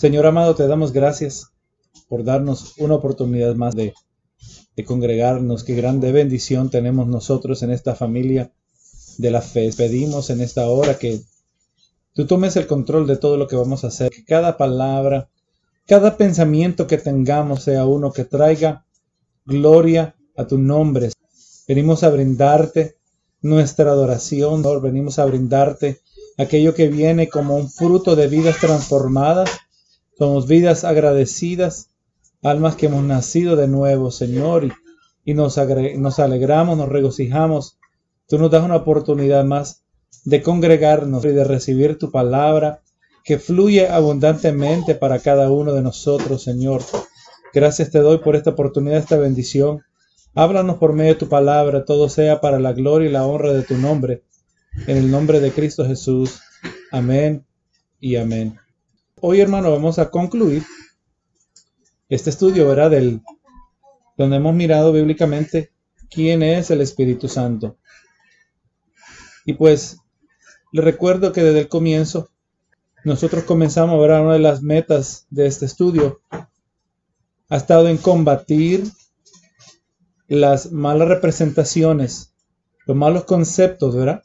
Señor amado, te damos gracias por darnos una oportunidad más de, de congregarnos. Qué grande bendición tenemos nosotros en esta familia de la fe. Pedimos en esta hora que tú tomes el control de todo lo que vamos a hacer, que cada palabra, cada pensamiento que tengamos sea uno que traiga gloria a tu nombre. Venimos a brindarte nuestra adoración, Señor. Venimos a brindarte aquello que viene como un fruto de vidas transformadas. Somos vidas agradecidas, almas que hemos nacido de nuevo, Señor, y, nos, nos alegramos, nos regocijamos. Tú nos das una oportunidad más de congregarnos y de recibir tu palabra que fluye abundantemente para cada uno de nosotros, Señor. Gracias te doy por esta oportunidad, esta bendición. Háblanos por medio de tu palabra, todo sea para la gloria y la honra de tu nombre. En el nombre de Cristo Jesús. Amén y amén. Hoy, hermano, vamos a concluir este estudio, ¿verdad? Del, donde hemos mirado bíblicamente quién es el Espíritu Santo. Y pues, le recuerdo que desde el comienzo, nosotros comenzamos, a ver Una de las metas de este estudio ha estado en combatir las malas representaciones, los malos conceptos, ¿verdad?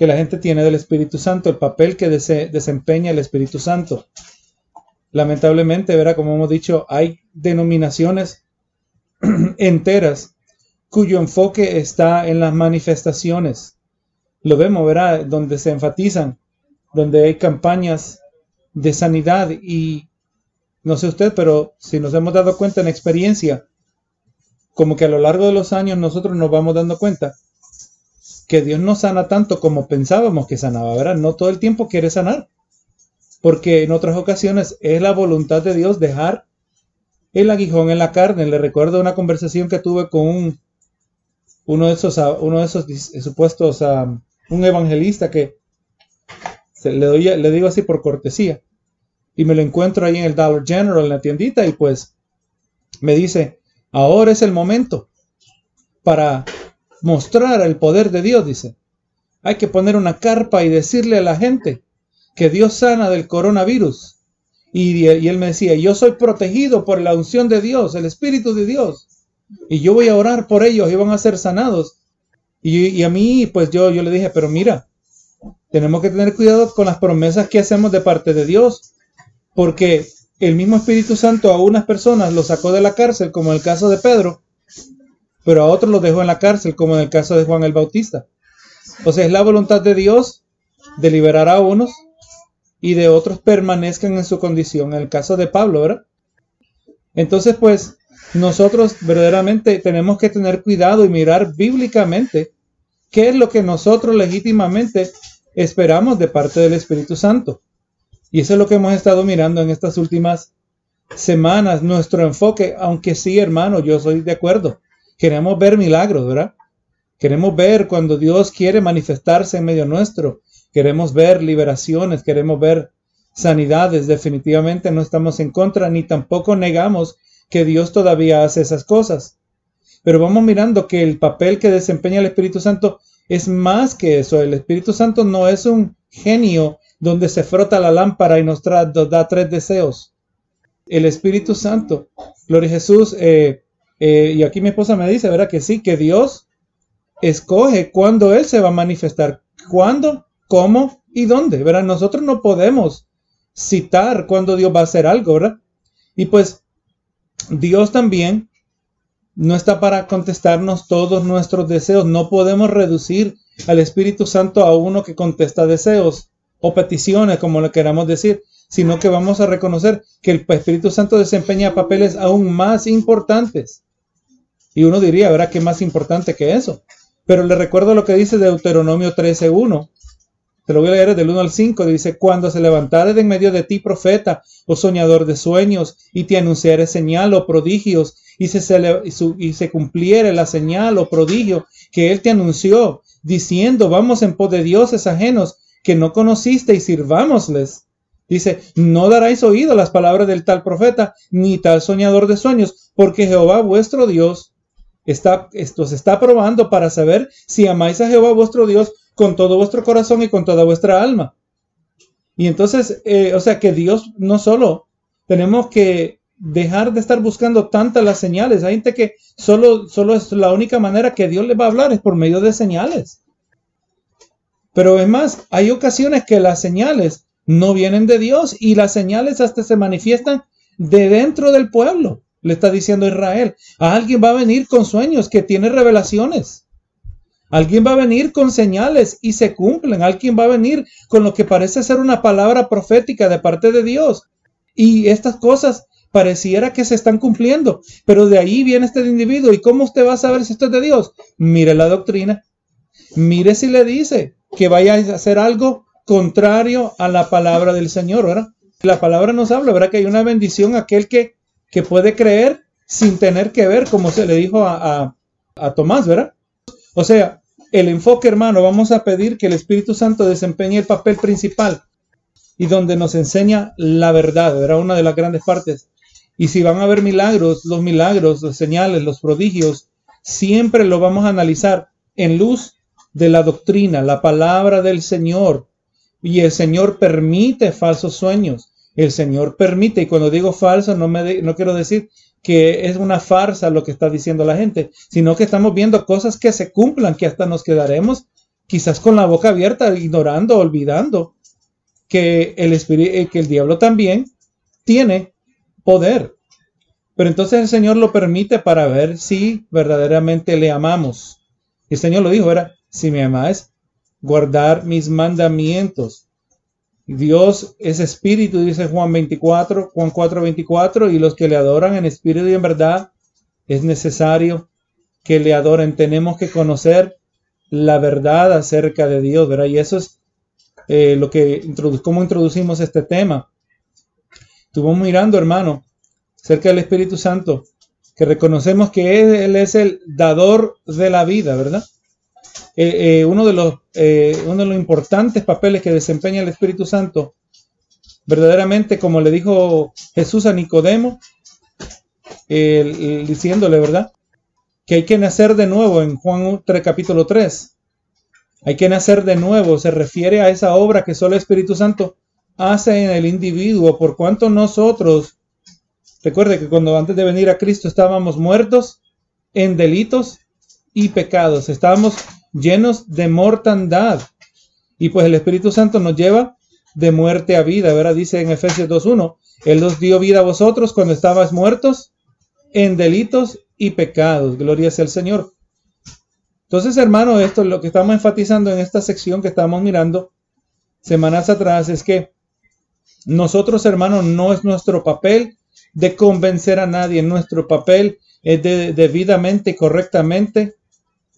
Que la gente tiene del Espíritu Santo, el papel que desempeña el Espíritu Santo. Lamentablemente, ¿verdad? Como hemos dicho, hay denominaciones enteras cuyo enfoque está en las manifestaciones. Lo vemos, ¿verdad? Donde se enfatizan, donde hay campañas de sanidad y no sé usted, pero si nos hemos dado cuenta en experiencia, como que a lo largo de los años nosotros nos vamos dando cuenta que Dios no sana tanto como pensábamos que sanaba, ¿verdad? No todo el tiempo quiere sanar, porque en otras ocasiones es la voluntad de Dios dejar el aguijón en la carne. Le recuerdo una conversación que tuve con un, uno de esos, uno de esos supuestos, un evangelista que le, doy, le digo así por cortesía, y me lo encuentro ahí en el Dollar General, en la tiendita, y pues me dice, ahora es el momento para mostrar el poder de Dios, dice. Hay que poner una carpa y decirle a la gente que Dios sana del coronavirus. Y, y, él me decía, yo soy protegido por la unción de Dios, el Espíritu de Dios. Y yo voy a orar por ellos y van a ser sanados. Y, y, a mí, pues yo, yo le dije, pero mira, tenemos que tener cuidado con las promesas que hacemos de parte de Dios porque el mismo Espíritu Santo a unas personas los sacó de la cárcel, como el caso de Pedro, pero a otros los dejó en la cárcel, como en el caso de Juan el Bautista. O sea, es la voluntad de Dios de liberar a unos y de otros permanezcan en su condición, en el caso de Pablo, ¿verdad? Entonces, pues, nosotros verdaderamente tenemos que tener cuidado y mirar bíblicamente qué es lo que nosotros legítimamente esperamos de parte del Espíritu Santo. Y eso es lo que hemos estado mirando en estas últimas semanas, nuestro enfoque, aunque sí, hermano, yo soy de acuerdo. Queremos ver milagros, ¿verdad? Queremos ver cuando Dios quiere manifestarse en medio nuestro. Queremos ver liberaciones, queremos ver sanidades. Definitivamente no estamos en contra ni tampoco negamos que Dios todavía hace esas cosas. Pero vamos mirando que el papel que desempeña el Espíritu Santo es más que eso. El Espíritu Santo no es un genio donde se frota la lámpara y nos, da tres deseos. El Espíritu Santo, Gloria a Jesús, eh, eh, y aquí mi esposa me dice, ¿verdad? Que sí, que Dios escoge cuándo Él se va a manifestar, cuándo, cómo y dónde, ¿verdad? Nosotros no podemos citar cuándo Dios va a hacer algo, ¿verdad? Y pues Dios también no está para contestarnos todos nuestros deseos. No podemos reducir al Espíritu Santo a uno que contesta deseos o peticiones, como le queramos decir, sino que vamos a reconocer que el Espíritu Santo desempeña papeles aún más importantes. Y uno diría, ¿verdad? ¿Qué más importante que eso? Pero le recuerdo lo que dice Deuteronomio 13.1. Te lo voy a leer del 1 al 5. Dice, cuando se levantare de en medio de ti profeta o soñador de sueños y te anunciare señal o prodigios y se, se cumpliere la señal o prodigio que él te anunció, diciendo, vamos en pos de dioses ajenos que no conociste y sirvámosles. Dice, no daráis oído a las palabras del tal profeta, ni tal soñador de sueños, porque Jehová vuestro Dios está, esto se está probando para saber si amáis a Jehová vuestro Dios con todo vuestro corazón y con toda vuestra alma. Y entonces, eh, o sea que Dios no solo tenemos que dejar de estar buscando tantas las señales. Hay gente que solo, solo es la única manera que Dios le va a hablar es por medio de señales. Pero es más, hay ocasiones que las señales no vienen de Dios y las señales hasta se manifiestan de dentro del pueblo. Le está diciendo Israel. alguien va a venir con sueños que tiene revelaciones. Alguien va a venir con señales y se cumplen. Alguien va a venir con lo que parece ser una palabra profética de parte de Dios. Y estas cosas pareciera que se están cumpliendo. Pero de ahí viene este individuo. ¿Y cómo usted va a saber si esto es de Dios? Mire la doctrina. Mire si le dice que vaya a hacer algo contrario a la palabra del Señor, ¿verdad? La palabra nos habla, ¿verdad? Que hay una bendición a aquel que, que puede creer sin tener que ver, como se le dijo a, a Tomás, ¿verdad? O sea, el enfoque, hermano, vamos a pedir que el Espíritu Santo desempeñe el papel principal y donde nos enseña la verdad, era una de las grandes partes. Y si van a haber milagros, los milagros, las señales, los prodigios, siempre lo vamos a analizar en luz de la doctrina, la palabra del Señor. Y el Señor permite falsos sueños. El Señor permite, y cuando digo falso, no, me no quiero decir que es una farsa lo que está diciendo la gente, sino que estamos viendo cosas que se cumplan, que hasta nos quedaremos quizás con la boca abierta, ignorando, olvidando que el, eh, que el diablo también tiene poder. Pero entonces el Señor lo permite para ver si verdaderamente le amamos. El Señor lo dijo, era, si me amáis, guardar mis mandamientos. Dios es espíritu, dice Juan 24, Juan 4, 24, y los que le adoran en espíritu y en verdad, es necesario que le adoren. Tenemos que conocer la verdad acerca de Dios, ¿verdad? Y eso es eh, lo que cómo introducimos este tema. Estuvimos mirando, hermano, acerca del Espíritu Santo, que reconocemos que Él es el dador de la vida, ¿verdad? Eh, eh, uno, de los, eh, uno de los importantes papeles que desempeña el Espíritu Santo, verdaderamente, como le dijo Jesús a Nicodemo, diciéndole, ¿verdad? Que hay que nacer de nuevo en Juan 3, capítulo 3. Hay que nacer de nuevo, se refiere a esa obra que solo el Espíritu Santo hace en el individuo, por cuanto nosotros, recuerde que cuando antes de venir a Cristo estábamos muertos en delitos y pecados, estábamos llenos de mortandad. Y pues el Espíritu Santo nos lleva de muerte a vida, ¿verdad? Dice en Efesios 2.1, Él nos dio vida a vosotros cuando estabas muertos en delitos y pecados. Gloria sea el Señor. Entonces, hermano, esto es lo que estamos enfatizando en esta sección que estamos mirando semanas atrás, es que nosotros, hermanos, no es nuestro papel de convencer a nadie, nuestro papel es de debidamente correctamente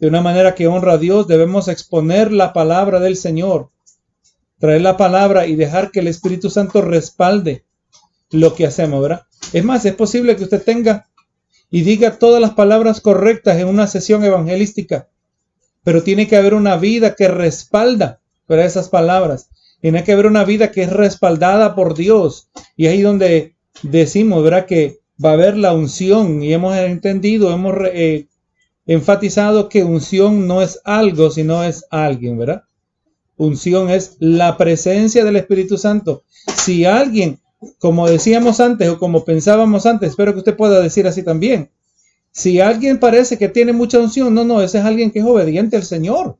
de una manera que honra a Dios, debemos exponer la palabra del Señor, traer la palabra y dejar que el Espíritu Santo respalde lo que hacemos, ¿verdad? Es más, es posible que usted tenga y diga todas las palabras correctas en una sesión evangelística, pero tiene que haber una vida que respalda para esas palabras. Tiene que haber una vida que es respaldada por Dios. Y ahí donde decimos, ¿verdad? Que va a haber la unción y hemos entendido, hemos eh, enfatizado que unción no es algo, sino es alguien, ¿verdad? Unción es la presencia del Espíritu Santo. Si alguien, como decíamos antes o como pensábamos antes, espero que usted pueda decir así también. Si alguien parece que tiene mucha unción, no, no, ese es alguien que es obediente al Señor.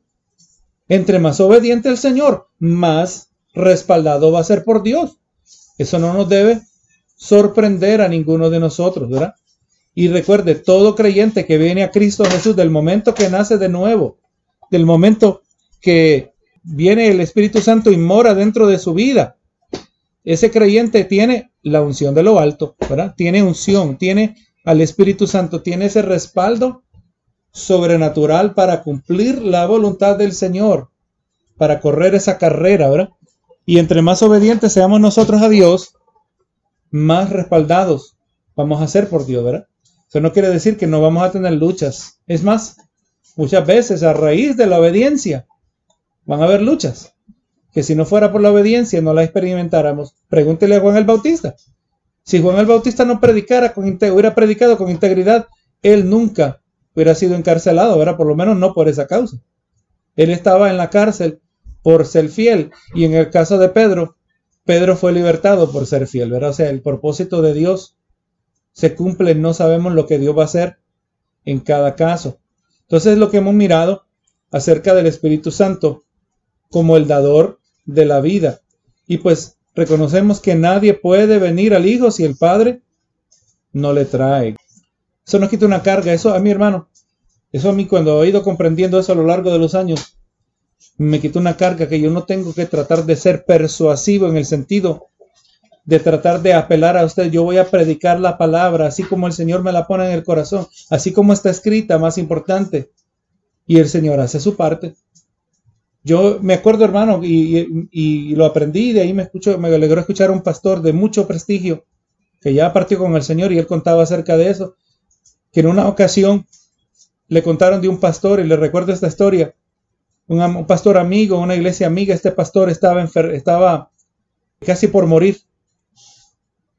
Entre más obediente al Señor, más respaldado va a ser por Dios. Eso no nos debe sorprender a ninguno de nosotros, ¿verdad? Y recuerde, todo creyente que viene a Cristo Jesús del momento que nace de nuevo, del momento que viene el Espíritu Santo y mora dentro de su vida, ese creyente tiene la unción de lo alto, ¿verdad? Tiene unción, tiene al Espíritu Santo, tiene ese respaldo sobrenatural para cumplir la voluntad del Señor, para correr esa carrera, ¿verdad? Y entre más obedientes seamos nosotros a Dios, más respaldados vamos a ser por Dios, ¿verdad? Eso no quiere decir que no vamos a tener luchas. Es más, muchas veces a raíz de la obediencia van a haber luchas. Que si no fuera por la obediencia no la experimentáramos. Pregúntele a Juan el Bautista. Si Juan el Bautista no predicara con hubiera predicado con integridad, él nunca hubiera sido encarcelado, ¿verdad? Por lo menos no por esa causa. Él estaba en la cárcel por ser fiel. Y en el caso de Pedro, Pedro fue libertado por ser fiel, ¿verdad? O sea, el propósito de Dios se cumple, no sabemos lo que Dios va a hacer en cada caso. Entonces, lo que hemos mirado acerca del Espíritu Santo como el dador de la vida. Y pues reconocemos que nadie puede venir al Hijo si el Padre no le trae. Eso nos quita una carga. Eso a mi hermano, eso a mí cuando he ido comprendiendo eso a lo largo de los años, me quitó una carga que yo no tengo que tratar de ser persuasivo en el sentido de tratar de apelar a usted. Yo voy a predicar la palabra así como el Señor me la pone en el corazón, así como está escrita, más importante. Y el Señor hace su parte. Yo me acuerdo, hermano, y, lo aprendí, de ahí me, escucho, me alegró escuchar a un pastor de mucho prestigio que ya partió con el Señor y él contaba acerca de eso, que en una ocasión le contaron de un pastor y le recuerdo esta historia. Un, pastor amigo, una iglesia amiga, este pastor estaba, estaba casi por morir.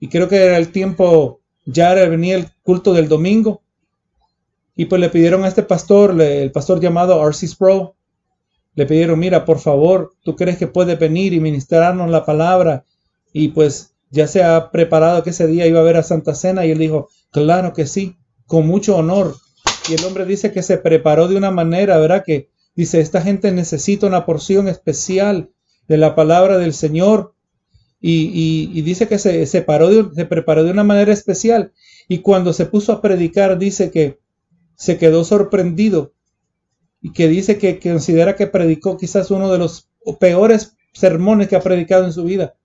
Y creo que era el tiempo, ya venía el culto del domingo. Y pues le pidieron a este pastor, el pastor llamado R.C. Sproul, le pidieron, mira, por favor, ¿tú crees que puede venir y ministrarnos la palabra? Y pues ya se ha preparado que ese día iba a ver a Santa Cena y él dijo, claro que sí, con mucho honor. Y el hombre dice que se preparó de una manera, ¿verdad? Que dice, esta gente necesita una porción especial de la palabra del Señor. Y, dice que se, se, paró se preparó de una manera especial. Y cuando se puso a predicar, dice que se quedó sorprendido y que dice que, considera que predicó quizás uno de los peores sermones que ha predicado en su vida.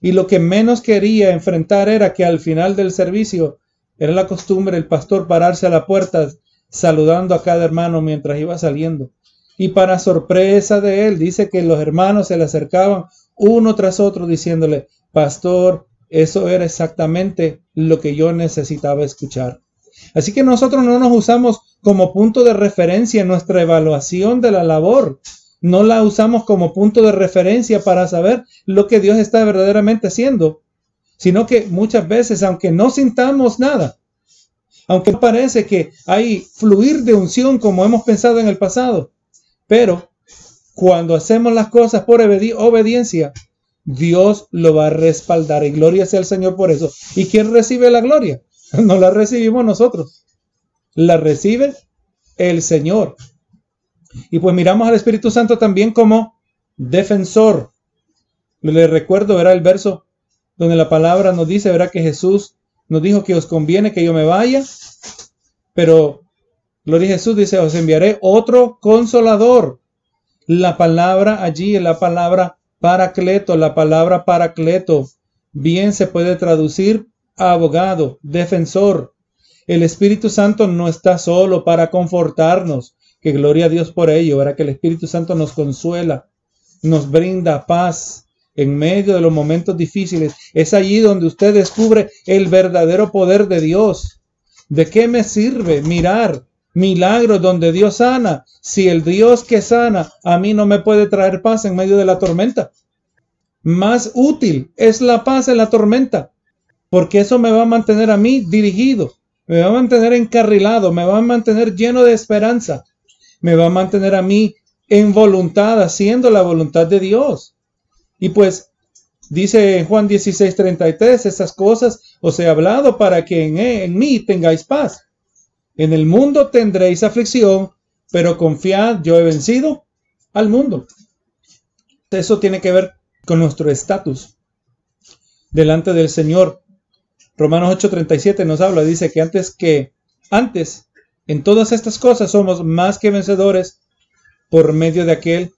Y lo que menos quería enfrentar era que al final del servicio era la costumbre el pastor pararse a la puerta saludando a cada hermano mientras iba saliendo. Y para sorpresa de él, dice que los hermanos se le acercaban uno tras otro diciéndole, pastor, eso era exactamente lo que yo necesitaba escuchar. Así que nosotros no nos usamos como punto de referencia en nuestra evaluación de la labor. No la usamos como punto de referencia para saber lo que Dios está verdaderamente haciendo, sino que muchas veces, aunque no sintamos nada, aunque parece que hay fluir de unción como hemos pensado en el pasado, pero cuando hacemos las cosas por obediencia, Dios lo va a respaldar y gloria sea el Señor por eso. ¿Y quién recibe la gloria? No la recibimos nosotros. La recibe el Señor. Y pues miramos al Espíritu Santo también como defensor. Le recuerdo, verá el verso donde la palabra nos dice, verá que Jesús nos dijo que os conviene que yo me vaya, pero Gloria a Jesús dice, os enviaré otro consolador. La palabra allí es la palabra paracleto, la palabra paracleto. Bien se puede traducir abogado, defensor. El Espíritu Santo no está solo para confortarnos, que gloria a Dios por ello, verá que el Espíritu Santo nos consuela, nos brinda paz en medio de los momentos difíciles. Es allí donde usted descubre el verdadero poder de Dios. ¿De qué me sirve mirar milagros donde Dios sana si el Dios que sana a mí no me puede traer paz en medio de la tormenta? Más útil es la paz en la tormenta porque eso me va a mantener a mí dirigido, me va a mantener encarrilado, me va a mantener lleno de esperanza, me va a mantener a mí en voluntad, haciendo la voluntad de Dios. Y pues dice Juan 16, 33, esas cosas os he hablado para que en, en mí tengáis paz. En el mundo tendréis aflicción, pero confiad, yo he vencido al mundo. Eso tiene que ver con nuestro estatus delante del Señor. Romanos 8:37 nos habla, dice que antes que, antes, en todas estas cosas somos más que vencedores por medio de aquel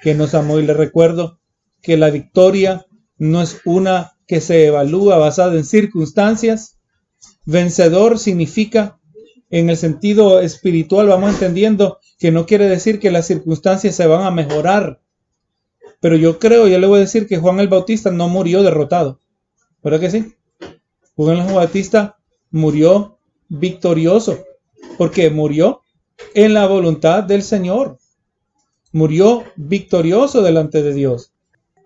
que nos amó. Y le recuerdo que la victoria no es una que se evalúa basada en circunstancias. Vencedor significa, en el sentido espiritual, vamos entendiendo que no quiere decir que las circunstancias se van a mejorar. Pero yo creo, yo le voy a decir que Juan el Bautista no murió derrotado. ¿Verdad que sí? Juan el Bautista murió victorioso, porque murió en la voluntad del Señor. Murió victorioso delante de Dios.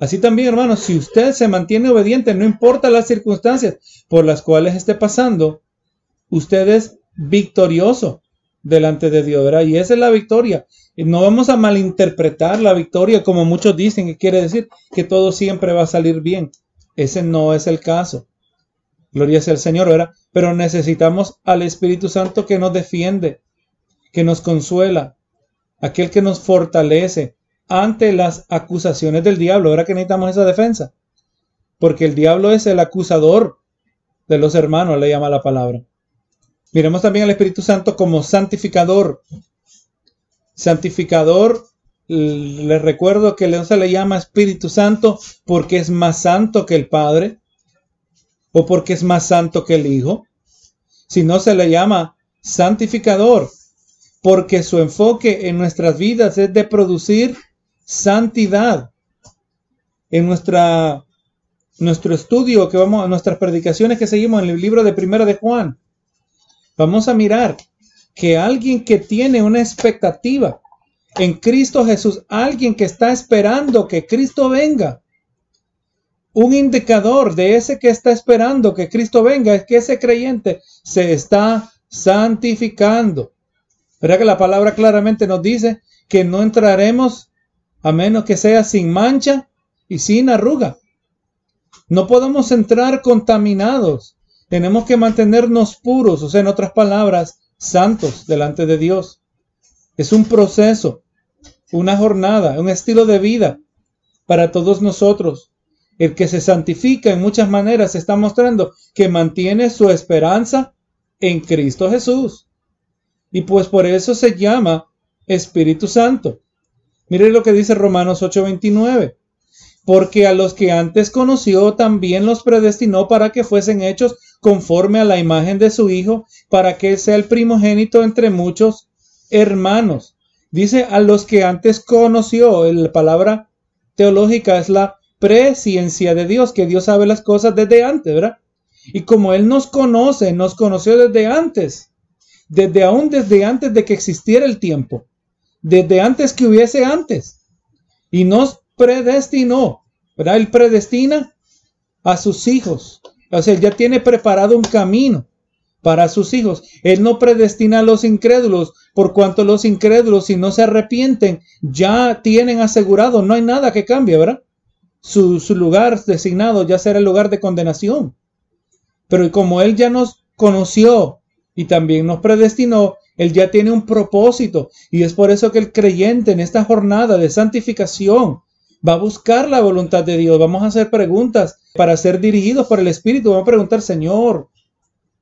Así también, hermanos, si usted se mantiene obediente, no importa las circunstancias por las cuales esté pasando, usted es victorioso. delante de Dios, ¿verdad? Y esa es la victoria. No vamos a malinterpretar la victoria como muchos dicen que quiere decir que todo siempre va a salir bien. Ese no es el caso. Gloria sea al Señor, ¿verdad? Pero necesitamos al Espíritu Santo que nos defiende, que nos consuela, aquel que nos fortalece ante las acusaciones del diablo. Ahora que necesitamos esa defensa. Porque el diablo es el acusador de los hermanos, le llama la palabra. Miremos también al Espíritu Santo como santificador. Santificador, les recuerdo que no se le llama Espíritu Santo porque es más santo que el Padre o porque es más santo que el Hijo, sino se le llama santificador porque su enfoque en nuestras vidas es de producir santidad. En nuestra, nuestro estudio que vamos, a nuestras predicaciones que seguimos en el libro de Primera de Juan, vamos a mirar que alguien que tiene una expectativa en Cristo Jesús, alguien que está esperando que Cristo venga, un indicador de ese que está esperando que Cristo venga es que ese creyente se está santificando. ¿Verdad que la palabra claramente nos dice que no entraremos a menos que sea sin mancha y sin arruga? No podemos entrar contaminados. Tenemos que mantenernos puros, o sea, en otras palabras, santos delante de Dios. Es un proceso, una jornada, un estilo de vida para todos nosotros. El que se santifica en muchas maneras está mostrando que mantiene su esperanza en Cristo Jesús. Y pues por eso se llama Espíritu Santo. Mire lo que dice Romanos 8:29 porque a los que antes conoció también los predestinó para que fuesen hechos conforme a la imagen de su Hijo, para que sea el primogénito entre muchos hermanos. Dice a los que antes conoció, la palabra teológica es la presciencia de Dios, que Dios sabe las cosas desde antes, ¿verdad? Y como Él nos conoce, nos conoció desde antes, desde aún desde antes de que existiera el tiempo, desde antes que hubiese antes, y nos predestinó, ¿verdad? Él predestina a sus hijos. O sea, él ya tiene preparado un camino para sus hijos. Él no predestina a los incrédulos, por cuanto los incrédulos, si no se arrepienten, ya tienen asegurado, no hay nada que cambie, ¿verdad? Su, su lugar designado ya será el lugar de condenación. Pero como Él ya nos conoció y también nos predestinó, Él ya tiene un propósito. Y es por eso que el creyente en esta jornada de santificación, va a buscar la voluntad de Dios. Vamos a hacer preguntas para ser dirigidos por el Espíritu. Vamos a preguntar, Señor,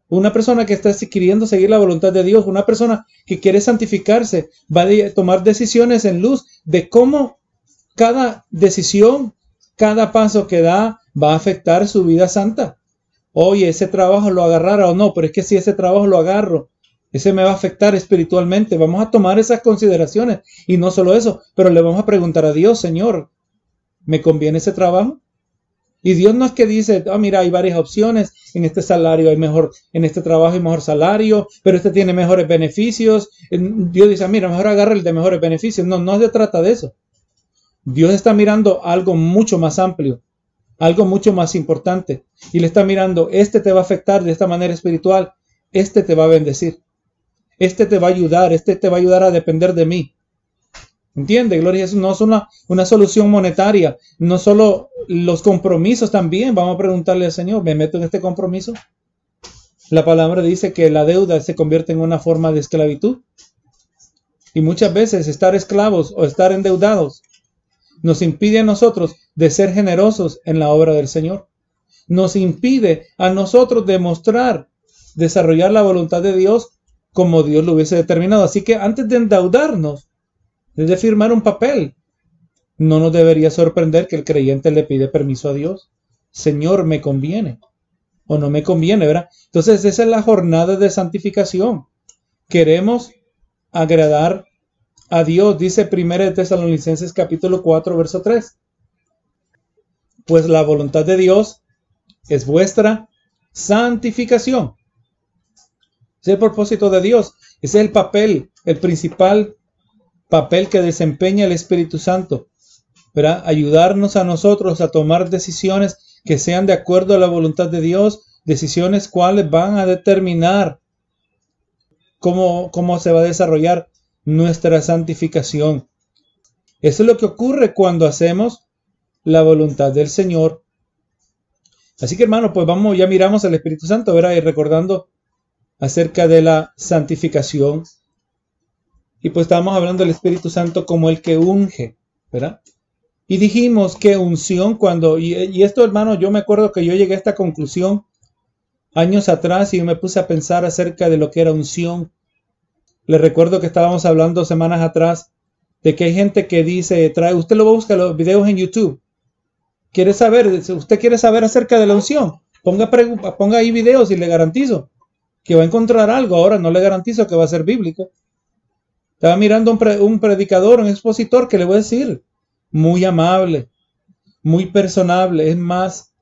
una persona que está queriendo seguir la voluntad de Dios, una persona que quiere santificarse, va a tomar decisiones en luz de cómo cada decisión, cada paso que da va a afectar su vida santa. Oye, ese trabajo lo agarrara o no, pero es que si ese trabajo lo agarro, ese me va a afectar espiritualmente. Vamos a tomar esas consideraciones. Y no solo eso, pero le vamos a preguntar a Dios, Señor, ¿Me conviene ese trabajo? Y Dios no es que dice, ah, mira, hay varias opciones, en este salario hay mejor, en este trabajo hay mejor salario, pero este tiene mejores beneficios. Dios dice, ah, mira, mejor agarra el de mejores beneficios. No, no se trata de eso. Dios está mirando algo mucho más amplio, algo mucho más importante. Y le está mirando, este te va a afectar de esta manera espiritual, este te va a bendecir, este te va a ayudar, este te va a ayudar a depender de mí. ¿Entiende? Gloria a Jesús. No es una, una solución monetaria. No solo los compromisos también. Vamos a preguntarle al Señor, ¿me meto en este compromiso? La palabra dice que la deuda se convierte en una forma de esclavitud. Y muchas veces estar esclavos o estar endeudados nos impide a nosotros de ser generosos en la obra del Señor. Nos impide a nosotros demostrar, desarrollar la voluntad de Dios como Dios lo hubiese determinado. Así que antes de endeudarnos, de firmar un papel. No nos debería sorprender que el creyente le pide permiso a Dios. Señor, me conviene o no me conviene, ¿verdad? Entonces esa es la jornada de santificación. Queremos agradar a Dios, dice 1 Tesalonicenses capítulo 4, verso 3. Pues la voluntad de Dios es vuestra santificación. Es el propósito de Dios. Ese es el papel, el principal papel que desempeña el Espíritu Santo, para ayudarnos a nosotros a tomar decisiones que sean de acuerdo a la voluntad de Dios, decisiones cuales van a determinar cómo, cómo se va a desarrollar nuestra santificación. Eso es lo que ocurre cuando hacemos la voluntad del Señor. Así que hermano, pues vamos, ya miramos al Espíritu Santo, ¿verdad? Y recordando acerca de la santificación. Y pues estábamos hablando del Espíritu Santo como el que unge, ¿verdad? Y dijimos que unción cuando, y, y, esto hermano, yo me acuerdo que yo llegué a esta conclusión años atrás y me puse a pensar acerca de lo que era unción. Le recuerdo que estábamos hablando semanas atrás de que hay gente que dice, trae, usted lo busca los videos en YouTube. ¿Quiere saber? ¿Usted quiere saber acerca de la unción? Ponga, ponga ahí videos y le garantizo que va a encontrar algo. Ahora no le garantizo que va a ser bíblico. Estaba mirando un, un predicador, un expositor que le voy a decir, muy amable, muy personable. Es más,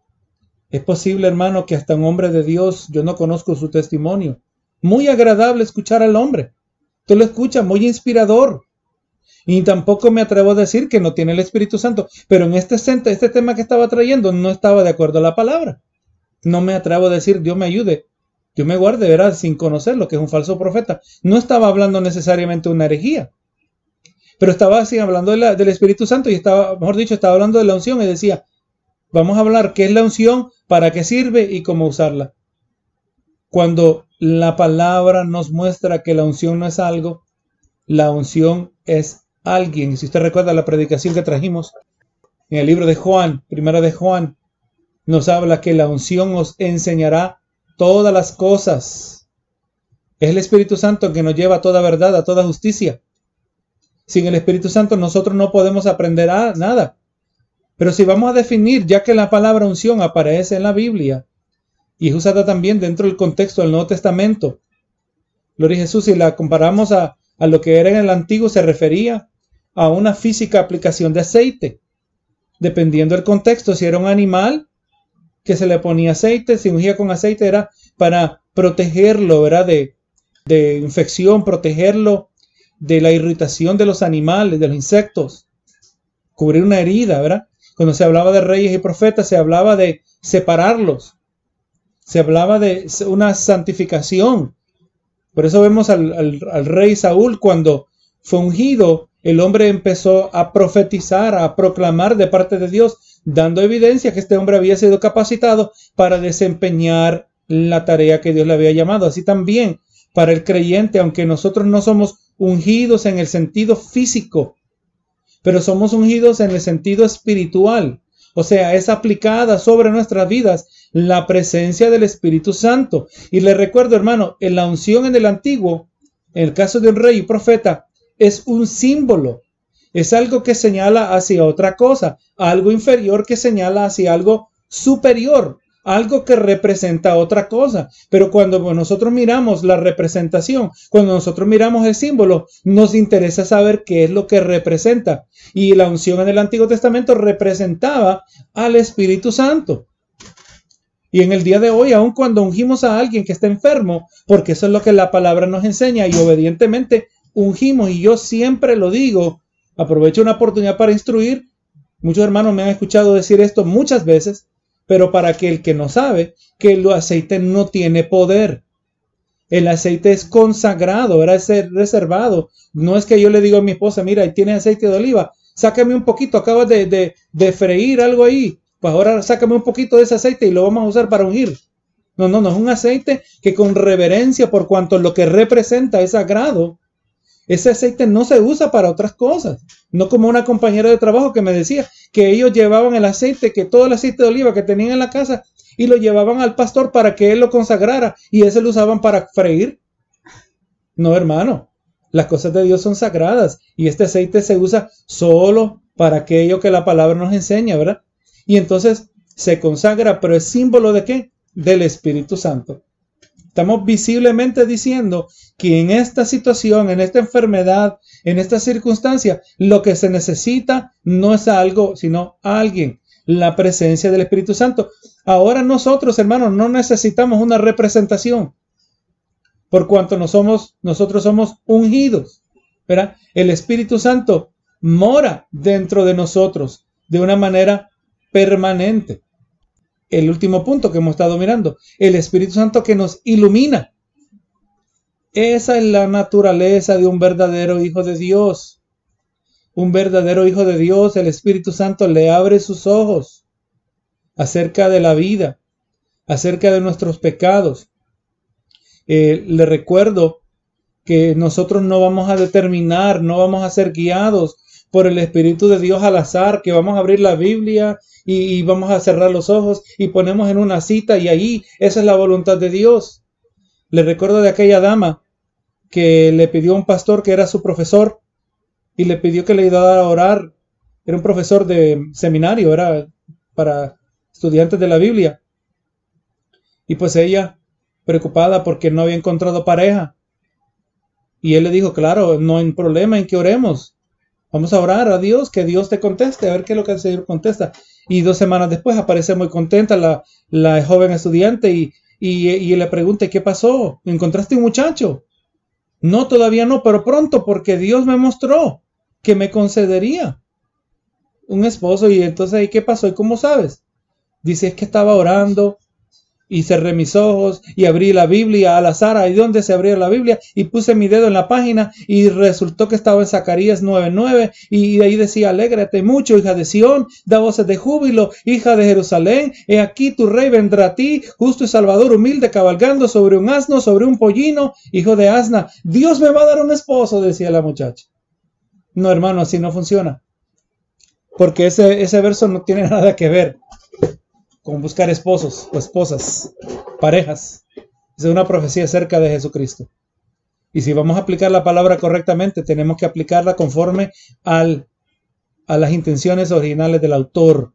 es posible, hermano, que hasta un hombre de Dios, yo no conozco su testimonio. Muy agradable escuchar al hombre. Tú lo escuchas, muy inspirador. Y tampoco me atrevo a decir que no tiene el Espíritu Santo. Pero en este, este tema que estaba trayendo no estaba de acuerdo a la palabra. No me atrevo a decir, Dios me ayude. Dios me guarde, verá, sin conocer lo que es un falso profeta. No estaba hablando necesariamente de una herejía. Pero estaba así hablando del Espíritu Santo y estaba, mejor dicho, estaba hablando de la unción y decía, vamos a hablar qué es la unción, para qué sirve y cómo usarla. Cuando la palabra nos muestra que la unción no es algo, la unción es alguien. Si usted recuerda la predicación que trajimos en el libro de Juan, primera de Juan, nos habla que la unción os enseñará todas las cosas. Es el Espíritu Santo que nos lleva a toda verdad, a toda justicia. Sin el Espíritu Santo nosotros no podemos aprender a nada. Pero si vamos a definir, ya que la palabra unción aparece en la Biblia y es usada también dentro del contexto del Nuevo Testamento, Gloria a Jesús, si la comparamos a, a lo que era en el Antiguo, se refería a una física aplicación de aceite. Dependiendo del contexto, si era un animal que se le ponía aceite, si ungía con aceite era para protegerlo, ¿verdad? De, de infección, protegerlo de la irritación de los animales, de los insectos, cubrir una herida, ¿verdad? Cuando se hablaba de reyes y profetas, se hablaba de separarlos, se hablaba de una santificación. Por eso vemos al, al rey Saúl cuando fue ungido, el hombre empezó a profetizar, a proclamar de parte de Dios, dando evidencia que este hombre había sido capacitado para desempeñar la tarea que Dios le había llamado. Así también para el creyente, aunque nosotros no somos ungidos en el sentido físico, pero somos ungidos en el sentido espiritual. O sea, es aplicada sobre nuestras vidas la presencia del Espíritu Santo. Y le recuerdo, hermano, en la unción en el antiguo, en el caso de un rey y profeta, es un símbolo. Es algo que señala hacia otra cosa, algo inferior que señala hacia algo superior, algo que representa otra cosa. Pero cuando nosotros miramos la representación, cuando nosotros miramos el símbolo, nos interesa saber qué es lo que representa. Y la unción en el Antiguo Testamento representaba al Espíritu Santo. Y en el día de hoy, aun cuando ungimos a alguien que está enfermo, porque eso es lo que la palabra nos enseña y obedientemente ungimos, y yo siempre lo digo, aprovecho una oportunidad para instruir. Muchos hermanos me han escuchado decir esto muchas veces, pero para aquel que no sabe, que el aceite no tiene poder. El aceite es consagrado, era ser reservado. No es que yo le diga a mi esposa, mira, tiene aceite de oliva, sácame un poquito, acabas de, de, de freír algo ahí, pues ahora sácame un poquito de ese aceite y lo vamos a usar para ungir. No, no, no, es un aceite que con reverencia, por cuanto lo que representa es sagrado, ese aceite no se usa para otras cosas. No como una compañera de trabajo que me decía que ellos llevaban el aceite, que todo el aceite de oliva que tenían en la casa, y lo llevaban al pastor para que él lo consagrara y ese lo usaban para freír. No, hermano. Las cosas de Dios son sagradas y este aceite se usa solo para aquello que la palabra nos enseña, ¿verdad? Y entonces se consagra, pero es símbolo de qué? Del Espíritu Santo. Estamos visiblemente diciendo que en esta situación, en esta enfermedad, en esta circunstancia, lo que se necesita no es algo, sino alguien, la presencia del Espíritu Santo. Ahora nosotros, hermanos, no necesitamos una representación, por cuanto somos, nosotros somos ungidos. ¿verdad? El Espíritu Santo mora dentro de nosotros de una manera permanente el último punto que hemos estado mirando, el Espíritu Santo que nos ilumina. Esa es la naturaleza de un verdadero hijo de Dios. Un verdadero hijo de Dios, el Espíritu Santo le abre sus ojos acerca de la vida, acerca de nuestros pecados. Eh, le recuerdo que nosotros no vamos a determinar, no vamos a ser guiados por el Espíritu de Dios al azar, que vamos a abrir la Biblia y, vamos a cerrar los ojos y ponemos en una cita y ahí esa es la voluntad de Dios. Le recuerdo de aquella dama que le pidió a un pastor que era su profesor y le pidió que le ayudara a orar. Era un profesor de seminario, era para estudiantes de la Biblia. Y pues ella, preocupada porque no había encontrado pareja. Y él le dijo, claro, no hay problema en que oremos. Vamos a orar a Dios, que Dios te conteste, a ver qué es lo que el Señor contesta. Y dos semanas después aparece muy contenta la, la joven estudiante y, y, le pregunta, ¿qué pasó? ¿Encontraste un muchacho? No, todavía no, pero pronto, porque Dios me mostró que me concedería un esposo. Y entonces, ¿qué pasó? ¿Y cómo sabes? Dice, es que estaba orando y cerré mis ojos y abrí la Biblia al azar, ahí donde se abría la Biblia y puse mi dedo en la página y resultó que estaba en Zacarías 9:9 y ahí decía, alégrate mucho, hija de Sión, da voces de júbilo, hija de Jerusalén, he aquí tu rey vendrá a ti, justo y salvador humilde, cabalgando sobre un asno, sobre un pollino, hijo de asna, Dios me va a dar un esposo, decía la muchacha. No, hermano, así no funciona. Porque ese, ese verso no tiene nada que ver con buscar esposos o esposas, parejas. Es una profecía acerca de Jesucristo. Y si vamos a aplicar la palabra correctamente, tenemos que aplicarla conforme al, a las intenciones originales del autor.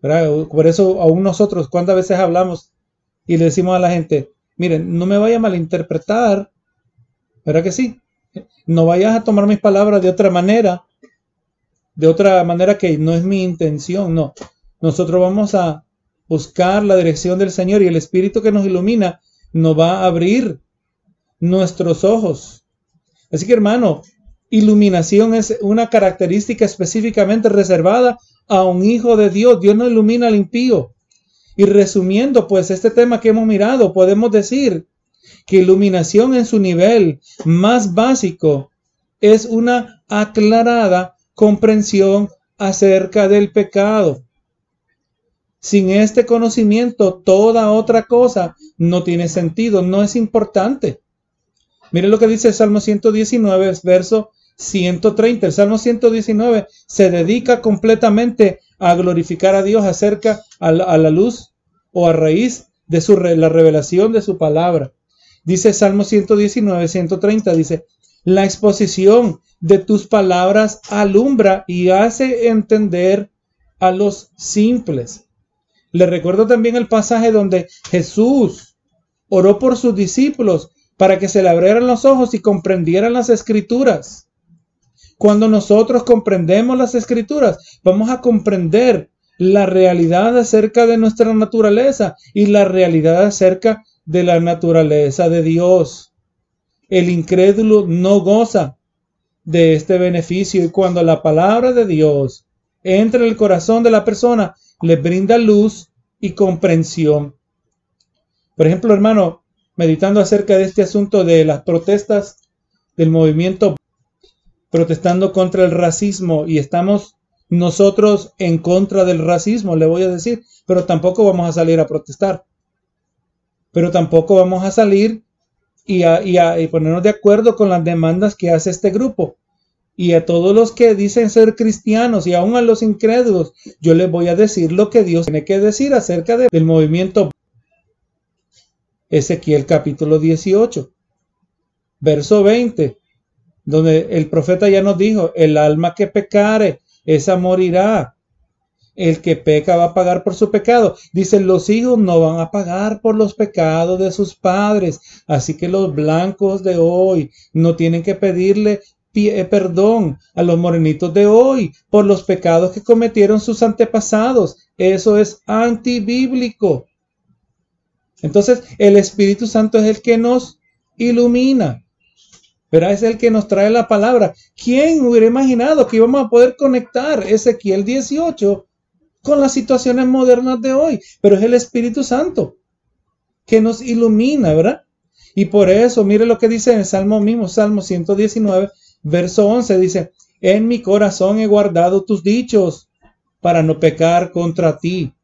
Por eso aún nosotros, ¿cuántas veces hablamos y le decimos a la gente, miren, no me vaya a malinterpretar, ¿verdad que sí? No vayas a tomar mis palabras de otra manera, de otra manera que no es mi intención, no. Nosotros vamos a buscar la dirección del Señor y el Espíritu que nos ilumina nos va a abrir nuestros ojos. Así que hermano, iluminación es una característica específicamente reservada a un hijo de Dios. Dios no ilumina al impío. Y resumiendo pues este tema que hemos mirado, podemos decir que iluminación en su nivel más básico es una aclarada comprensión acerca del pecado. Sin este conocimiento, toda otra cosa no tiene sentido, no es importante. Mire lo que dice el Salmo 119, verso 130. El Salmo 119 se dedica completamente a glorificar a Dios acerca a la, a la luz o a raíz de su, la revelación de su palabra. Dice Salmo 119, 130, dice, la exposición de tus palabras alumbra y hace entender a los simples. Le recuerdo también el pasaje donde Jesús oró por sus discípulos para que se le abrieran los ojos y comprendieran las escrituras. Cuando nosotros comprendemos las escrituras, vamos a comprender la realidad acerca de nuestra naturaleza y la realidad acerca de la naturaleza de Dios. El incrédulo no goza de este beneficio y cuando la palabra de Dios entra en el corazón de la persona, le brinda luz y comprensión. Por ejemplo, hermano, meditando acerca de este asunto de las protestas del movimiento protestando contra el racismo y estamos nosotros en contra del racismo, le voy a decir, pero tampoco vamos a salir a protestar. Pero tampoco vamos a salir y a, y ponernos de acuerdo con las demandas que hace este grupo y a todos los que dicen ser cristianos y aún a los incrédulos, yo les voy a decir lo que Dios tiene que decir acerca del movimiento. Ezequiel capítulo 18, verso 20, donde el profeta ya nos dijo, el alma que pecare, esa morirá. El que peca va a pagar por su pecado. Dicen, los hijos no van a pagar por los pecados de sus padres. Así que los blancos de hoy no tienen que pedirle perdón a los morenitos de hoy por los pecados que cometieron sus antepasados. Eso es antibíblico. Entonces, el Espíritu Santo es el que nos ilumina. Pero es el que nos trae la palabra. ¿Quién hubiera imaginado que íbamos a poder conectar Ezequiel 18 con las situaciones modernas de hoy? Pero es el Espíritu Santo que nos ilumina, ¿verdad? Y por eso, mire lo que dice en el Salmo mismo, Salmo 119, verso 11, dice, en mi corazón he guardado tus dichos para no pecar contra ti.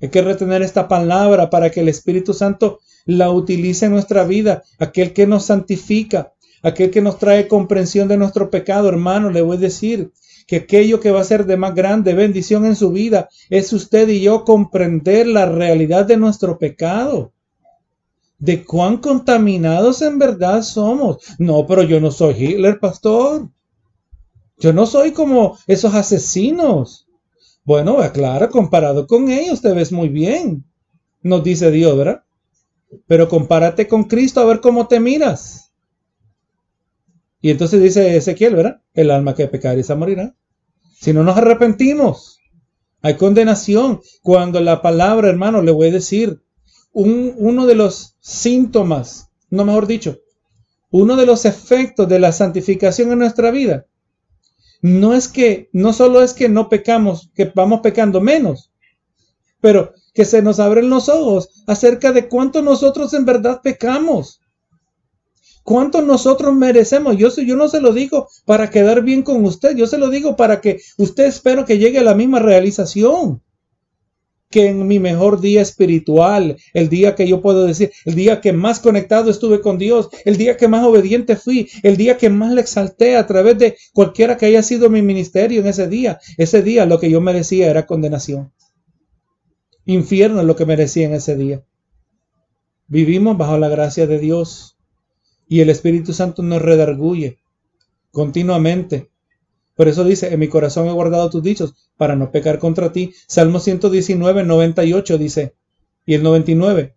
Hay que retener esta palabra para que el Espíritu Santo la utilice en nuestra vida, aquel que nos santifica, aquel que nos trae comprensión de nuestro pecado, hermano, le voy a decir que aquello que va a ser de más grande bendición en su vida es usted y yo comprender la realidad de nuestro pecado. De cuán contaminados en verdad somos. No, pero yo no soy Hitler, pastor. Yo no soy como esos asesinos. Bueno, claro, comparado con ellos te ves muy bien. Nos dice Dios, ¿verdad? Pero compárate con Cristo a ver cómo te miras. Y entonces dice Ezequiel, ¿verdad? El alma que pecar esa morirá. Si no nos arrepentimos, hay condenación. Cuando la palabra, hermano, le voy a decir, un, uno de los síntomas, no mejor dicho, uno de los efectos de la santificación en nuestra vida, no es que, no solo es que no pecamos, que vamos pecando menos, pero que se nos abren los ojos acerca de cuánto nosotros en verdad pecamos. ¿Cuánto nosotros merecemos? Yo, yo no se lo digo para quedar bien con usted, yo se lo digo para que usted espero que llegue a la misma realización que en mi mejor día espiritual, el día que yo puedo decir, el día que más conectado estuve con Dios, el día que más obediente fui, el día que más le exalté a través de cualquiera que haya sido mi ministerio en ese día. Ese día lo que yo merecía era condenación. Infierno es lo que merecía en ese día. Vivimos bajo la gracia de Dios y el Espíritu Santo nos redarguye continuamente. Por eso dice, en mi corazón he guardado tus dichos para no pecar contra ti. Salmo 119, 98 dice, y el 99,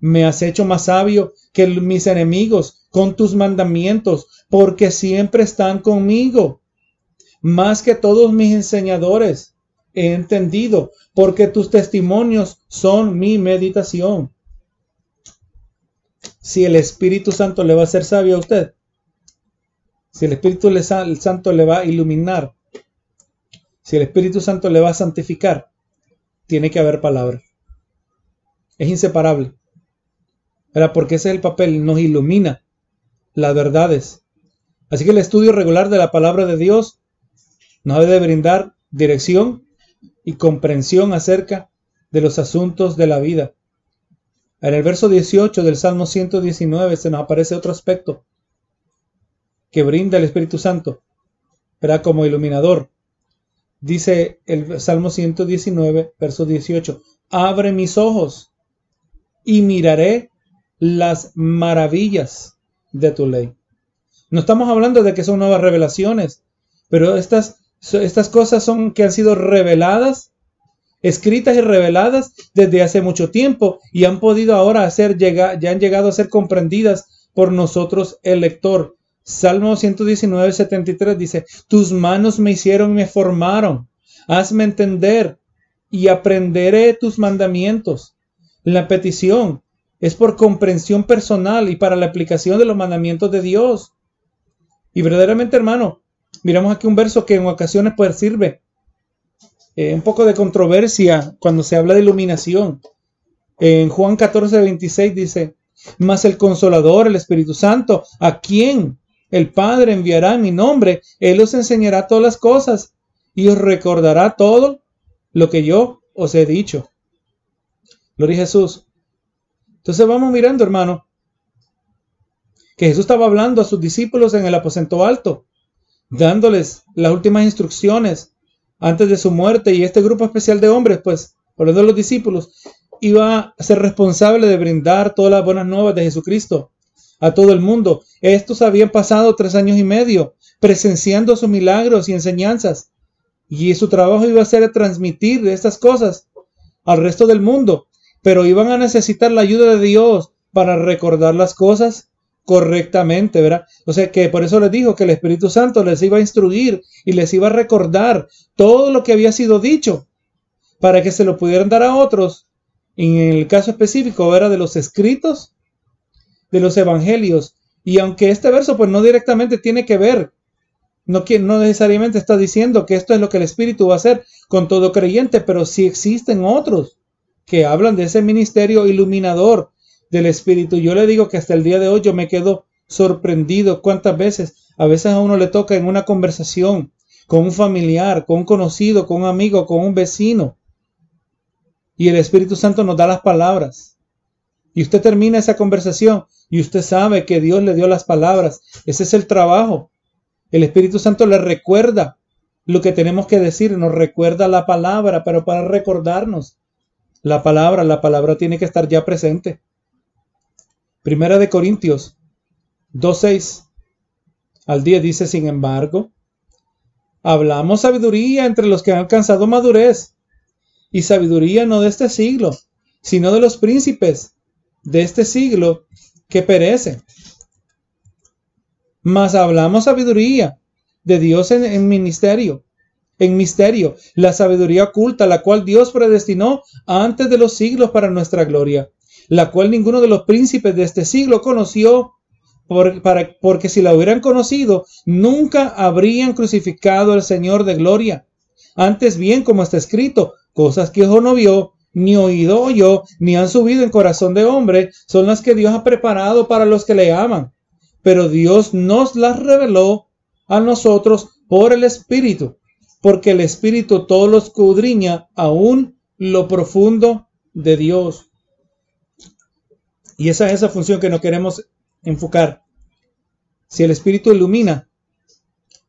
me has hecho más sabio que mis enemigos con tus mandamientos, porque siempre están conmigo. Más que todos mis enseñadores he entendido, porque tus testimonios son mi meditación si el Espíritu Santo le va a hacer sabio a usted, si el Espíritu Santo le va a iluminar, si el Espíritu Santo le va a santificar, tiene que haber palabra. Es inseparable. ¿Verdad? Porque ese es el papel, nos ilumina las verdades. Así que el estudio regular de la palabra de Dios nos debe brindar dirección y comprensión acerca de los asuntos de la vida. En el verso 18 del Salmo 119 se nos aparece otro aspecto que brinda el Espíritu Santo, ¿verdad? Como iluminador. Dice el Salmo 119, verso 18, abre mis ojos y miraré las maravillas de tu ley. No estamos hablando de que son nuevas revelaciones, pero estas, estas cosas son que han sido reveladas escritas y reveladas desde hace mucho tiempo y han podido ahora hacer llegar, ya han llegado a ser comprendidas por nosotros el lector. Salmo 119, 73 dice, tus manos me hicieron y me formaron. Hazme entender y aprenderé tus mandamientos. La petición es por comprensión personal y para la aplicación de los mandamientos de Dios. Y verdaderamente, hermano, miramos aquí un verso que en ocasiones pues sirve eh, un poco de controversia cuando se habla de iluminación. En Juan 14, 26 dice, mas el consolador, el Espíritu Santo, a quien el Padre enviará en mi nombre, Él os enseñará todas las cosas y os recordará todo lo que yo os he dicho. Gloria a Jesús. Entonces vamos mirando, hermano, que Jesús estaba hablando a sus discípulos en el aposento alto, dándoles las últimas instrucciones antes de su muerte y este grupo especial de hombres, pues, por de los discípulos, iba a ser responsable de brindar todas las buenas nuevas de Jesucristo a todo el mundo. Estos habían pasado tres años y medio presenciando sus milagros y enseñanzas y su trabajo iba a ser transmitir estas cosas al resto del mundo, pero iban a necesitar la ayuda de Dios para recordar las cosas correctamente, ¿verdad? O sea que por eso les dijo que el Espíritu Santo les iba a instruir y les iba a recordar todo lo que había sido dicho para que se lo pudieran dar a otros. En el caso específico era de los escritos de los evangelios. Y aunque este verso pues no directamente tiene que ver, no, no necesariamente está diciendo que esto es lo que el Espíritu va a hacer con todo creyente, pero sí existen otros que hablan de ese ministerio iluminador del Espíritu. Yo le digo que hasta el día de hoy yo me quedo sorprendido cuántas veces a veces a uno le toca en una conversación con un familiar, con un conocido, con un amigo, con un vecino. Y el Espíritu Santo nos da las palabras. Y usted termina esa conversación y usted sabe que Dios le dio las palabras. Ese es el trabajo. El Espíritu Santo le recuerda lo que tenemos que decir, nos recuerda la palabra, pero para recordarnos la palabra, la palabra tiene que estar ya presente. Primera de Corintios 2.6 al día dice, sin embargo, hablamos sabiduría entre los que han alcanzado madurez, y sabiduría no de este siglo, sino de los príncipes de este siglo que perecen. Mas hablamos sabiduría de Dios en, ministerio, en misterio, la sabiduría oculta, la cual Dios predestinó antes de los siglos para nuestra gloria, la cual ninguno de los príncipes de este siglo conoció para, porque si la hubieran conocido, nunca habrían crucificado al Señor de gloria. Antes bien, como está escrito, cosas que ojo no vio, ni oído oyó, ni han subido en corazón de hombre, son las que Dios ha preparado para los que le aman. Pero Dios nos las reveló a nosotros por el Espíritu, porque el Espíritu todo lo escudriña aún lo profundo de Dios. Y esa es esa función que no queremos enfocar. Si el Espíritu ilumina,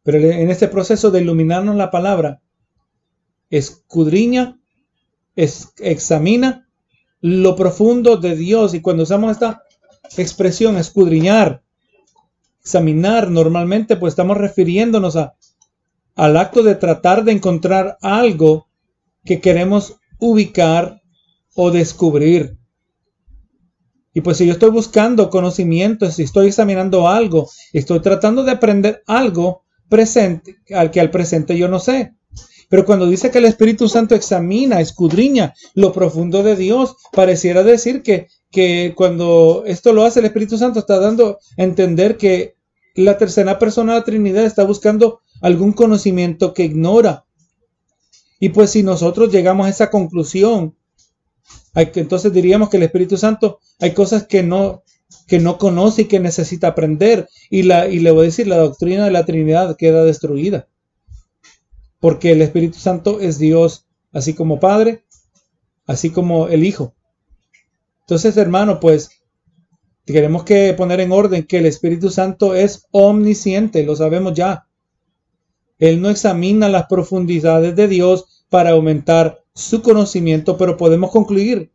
pero en este proceso de iluminarnos la palabra, escudriña, es, examina lo profundo de Dios. Y cuando usamos esta expresión, escudriñar, examinar, normalmente pues estamos refiriéndonos a, al acto de tratar de encontrar algo que queremos ubicar o descubrir. Y pues si yo estoy buscando conocimiento, si estoy examinando algo, estoy tratando de aprender algo presente, al que al presente yo no sé. Pero cuando dice que el Espíritu Santo examina, escudriña lo profundo de Dios, pareciera decir que, que cuando esto lo hace el Espíritu Santo está dando a entender que la tercera persona de la Trinidad está buscando algún conocimiento que ignora. Y pues si nosotros llegamos a esa conclusión, entonces diríamos que el Espíritu Santo hay cosas que no, que no conoce y que necesita aprender. Y, la, y le voy a decir, la doctrina de la Trinidad queda destruida. Porque el Espíritu Santo es Dios, así como Padre, así como el Hijo. Entonces, hermano, pues tenemos que poner en orden que el Espíritu Santo es omnisciente, lo sabemos ya. Él no examina las profundidades de Dios para aumentar su conocimiento, pero podemos concluir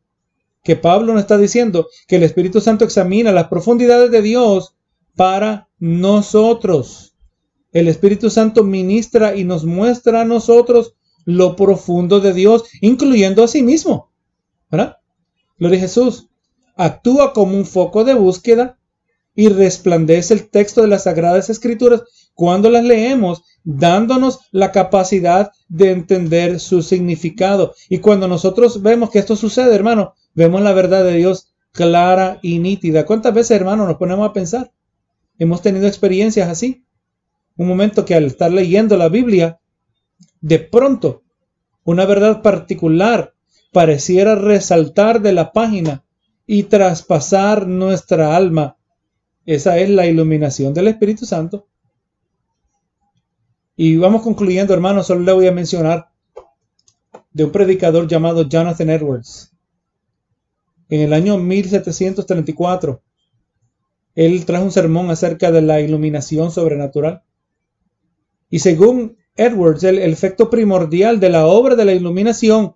que Pablo nos está diciendo que el Espíritu Santo examina las profundidades de Dios para nosotros. El Espíritu Santo ministra y nos muestra a nosotros lo profundo de Dios, incluyendo a sí mismo. ¿Verdad? Gloria a Jesús. Actúa como un foco de búsqueda y resplandece el texto de las Sagradas Escrituras cuando las leemos dándonos la capacidad de entender su significado. Y cuando nosotros vemos que esto sucede, hermano, vemos la verdad de Dios clara y nítida. ¿Cuántas veces, hermano, nos ponemos a pensar? Hemos tenido experiencias así. Un momento que al estar leyendo la Biblia, de pronto, una verdad particular pareciera resaltar de la página y traspasar nuestra alma. Esa es la iluminación del Espíritu Santo. Y vamos concluyendo, hermanos, solo le voy a mencionar de un predicador llamado Jonathan Edwards. En el año 1734, él trajo un sermón acerca de la iluminación sobrenatural. Y según Edwards, el, efecto primordial de la obra de la iluminación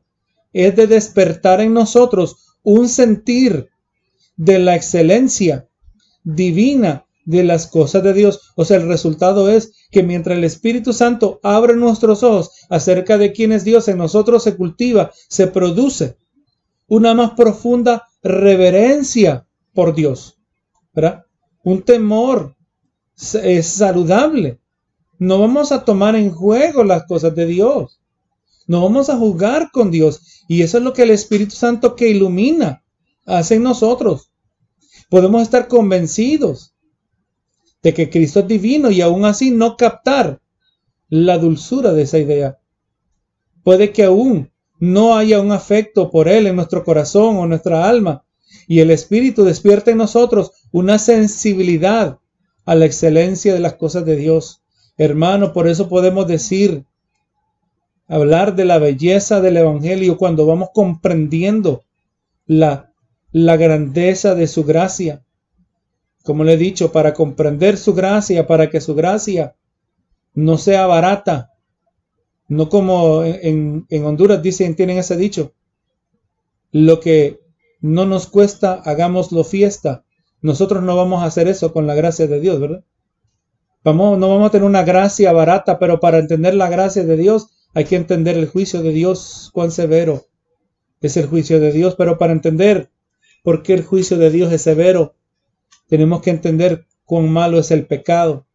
es de despertar en nosotros un sentir de la excelencia divina de las cosas de Dios. O sea, el resultado es que mientras el Espíritu Santo abre nuestros ojos acerca de quién es Dios, en nosotros se cultiva, se produce una más profunda reverencia por Dios. ¿verdad? Un temor es saludable. No vamos a tomar en juego las cosas de Dios. No vamos a jugar con Dios. Y eso es lo que el Espíritu Santo que ilumina hace en nosotros. Podemos estar convencidos de que Cristo es divino y aún así no captar la dulzura de esa idea. Puede que aún no haya un afecto por Él en nuestro corazón o nuestra alma y el Espíritu despierta en nosotros una sensibilidad a la excelencia de las cosas de Dios. Hermano, por eso podemos decir, hablar de la belleza del Evangelio cuando vamos comprendiendo la, la grandeza de su gracia. Como le he dicho, para comprender su gracia, para que su gracia no sea barata, no como en, en Honduras dicen, tienen ese dicho, lo que no nos cuesta, hagámoslo fiesta. Nosotros no vamos a hacer eso con la gracia de Dios, ¿verdad? No vamos a tener una gracia barata, pero para entender la gracia de Dios hay que entender el juicio de Dios, cuán severo es el juicio de Dios, pero para entender por qué el juicio de Dios es severo, tenemos que entender cuán malo es el pecado.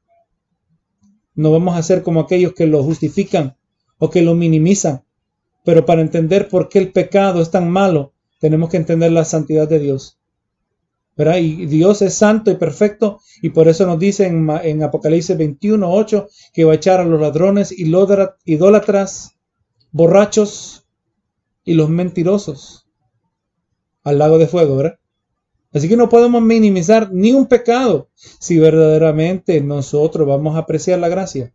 No vamos a ser como aquellos que lo justifican o que lo minimizan, pero para entender por qué el pecado es tan malo, tenemos que entender la santidad de Dios. Y Dios es santo y perfecto y por eso nos dice en, en Apocalipsis 21, 8 que va a echar a los ladrones, idólatras, borrachos y los mentirosos al lago de fuego, ¿verdad? Así que no podemos minimizar ni un pecado si verdaderamente nosotros vamos a apreciar la gracia,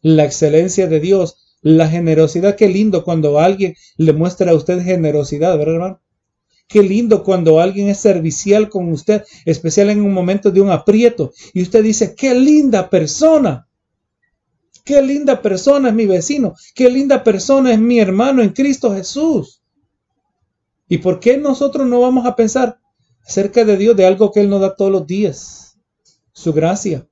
la excelencia de Dios, la generosidad. Qué lindo cuando alguien le muestra a usted generosidad, ¿verdad, hermano? Qué lindo cuando alguien es servicial con usted, especial en un momento de un aprieto, y usted dice, qué linda persona. Qué linda persona es mi vecino. Qué linda persona es mi hermano en Cristo Jesús. ¿Y por qué nosotros no vamos a pensar acerca de Dios, de algo que Él nos da todos los días? Su gracia.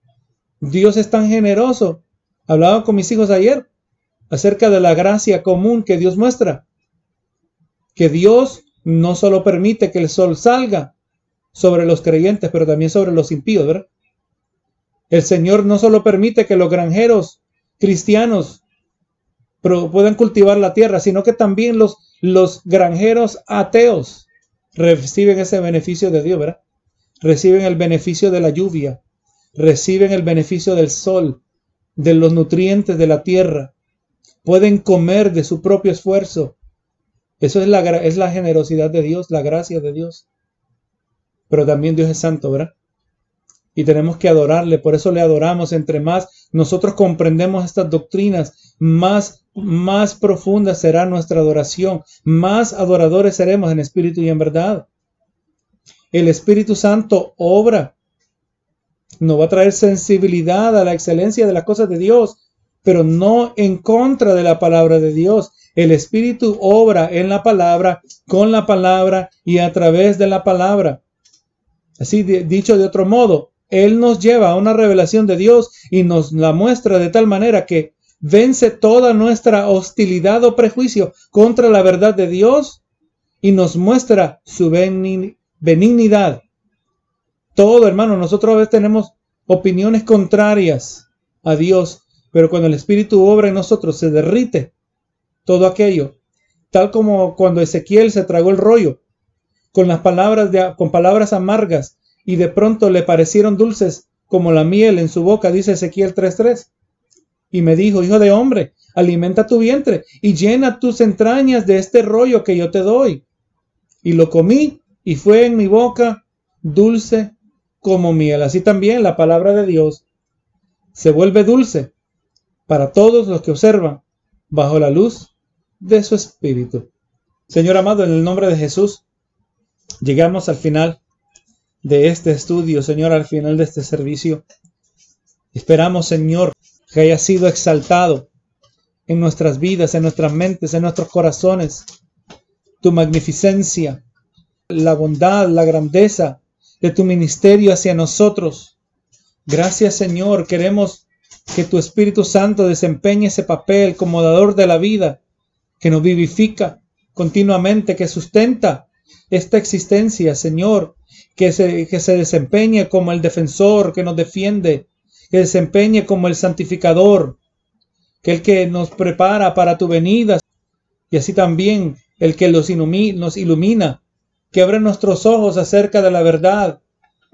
Dios es tan generoso. Hablaba con mis hijos ayer acerca de la gracia común que Dios muestra. Que Dios no solo permite que el sol salga sobre los creyentes, pero también sobre los impíos, ¿verdad? El Señor no solo permite que los granjeros cristianos puedan cultivar la tierra, sino que también los, los granjeros ateos reciben ese beneficio de Dios, ¿verdad? Reciben el beneficio de la lluvia, reciben el beneficio del sol, de los nutrientes de la tierra, pueden comer de su propio esfuerzo. Eso es la, es la generosidad de Dios, la gracia de Dios. Pero también Dios es santo, ¿verdad? Y tenemos que adorarle, por eso le adoramos. Entre más nosotros comprendemos estas doctrinas, más, más profunda será nuestra adoración, más adoradores seremos en espíritu y en verdad. El Espíritu Santo obra, nos va a traer sensibilidad a la excelencia de las cosas de Dios, pero no en contra de la palabra de Dios. El Espíritu obra en la palabra, con la palabra y a través de la palabra. Así dicho de otro modo, Él nos lleva a una revelación de Dios y nos la muestra de tal manera que vence toda nuestra hostilidad o prejuicio contra la verdad de Dios y nos muestra su benignidad. Todo, hermano, nosotros a veces tenemos opiniones contrarias a Dios pero cuando el Espíritu obra en nosotros, se derrite todo aquello. Tal como cuando Ezequiel se tragó el rollo con las palabras palabras amargas y de pronto le parecieron dulces como la miel en su boca, dice Ezequiel 3:3. Y me dijo, hijo de hombre, alimenta tu vientre y llena tus entrañas de este rollo que yo te doy. Y lo comí y fue en mi boca dulce como miel. Así también la palabra de Dios se vuelve dulce para todos los que observan bajo la luz de su espíritu. Señor amado, en el nombre de Jesús, llegamos al final de este estudio, Señor, al final de este servicio. Esperamos, Señor, que haya sido exaltado en nuestras vidas, en nuestras mentes, en nuestros corazones, tu magnificencia, la bondad, la grandeza de tu ministerio hacia nosotros. Gracias, Señor, queremos que tu Espíritu Santo desempeñe ese papel como dador de la vida, que nos vivifica continuamente, que sustenta esta existencia, Señor, que se, que se desempeñe como el defensor que nos defiende, que desempeñe como el santificador, que el que nos prepara para tu venida, y así también el que nos ilumina, que abre nuestros ojos acerca de la verdad,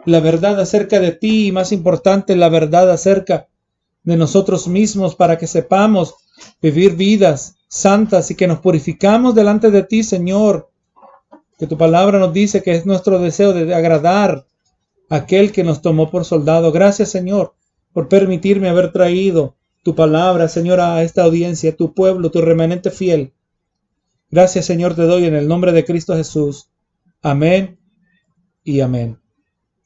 la verdad acerca de ti y más importante, la verdad acerca de nosotros mismos para que sepamos vivir vidas santas y que nos purificamos delante de ti, Señor, que tu palabra nos dice que es nuestro deseo de agradar a aquel que nos tomó por soldado. Gracias, Señor, por permitirme haber traído tu palabra, Señor, a esta audiencia, tu pueblo, tu remanente fiel. Gracias, Señor, te doy en el nombre de Cristo Jesús. Amén y amén.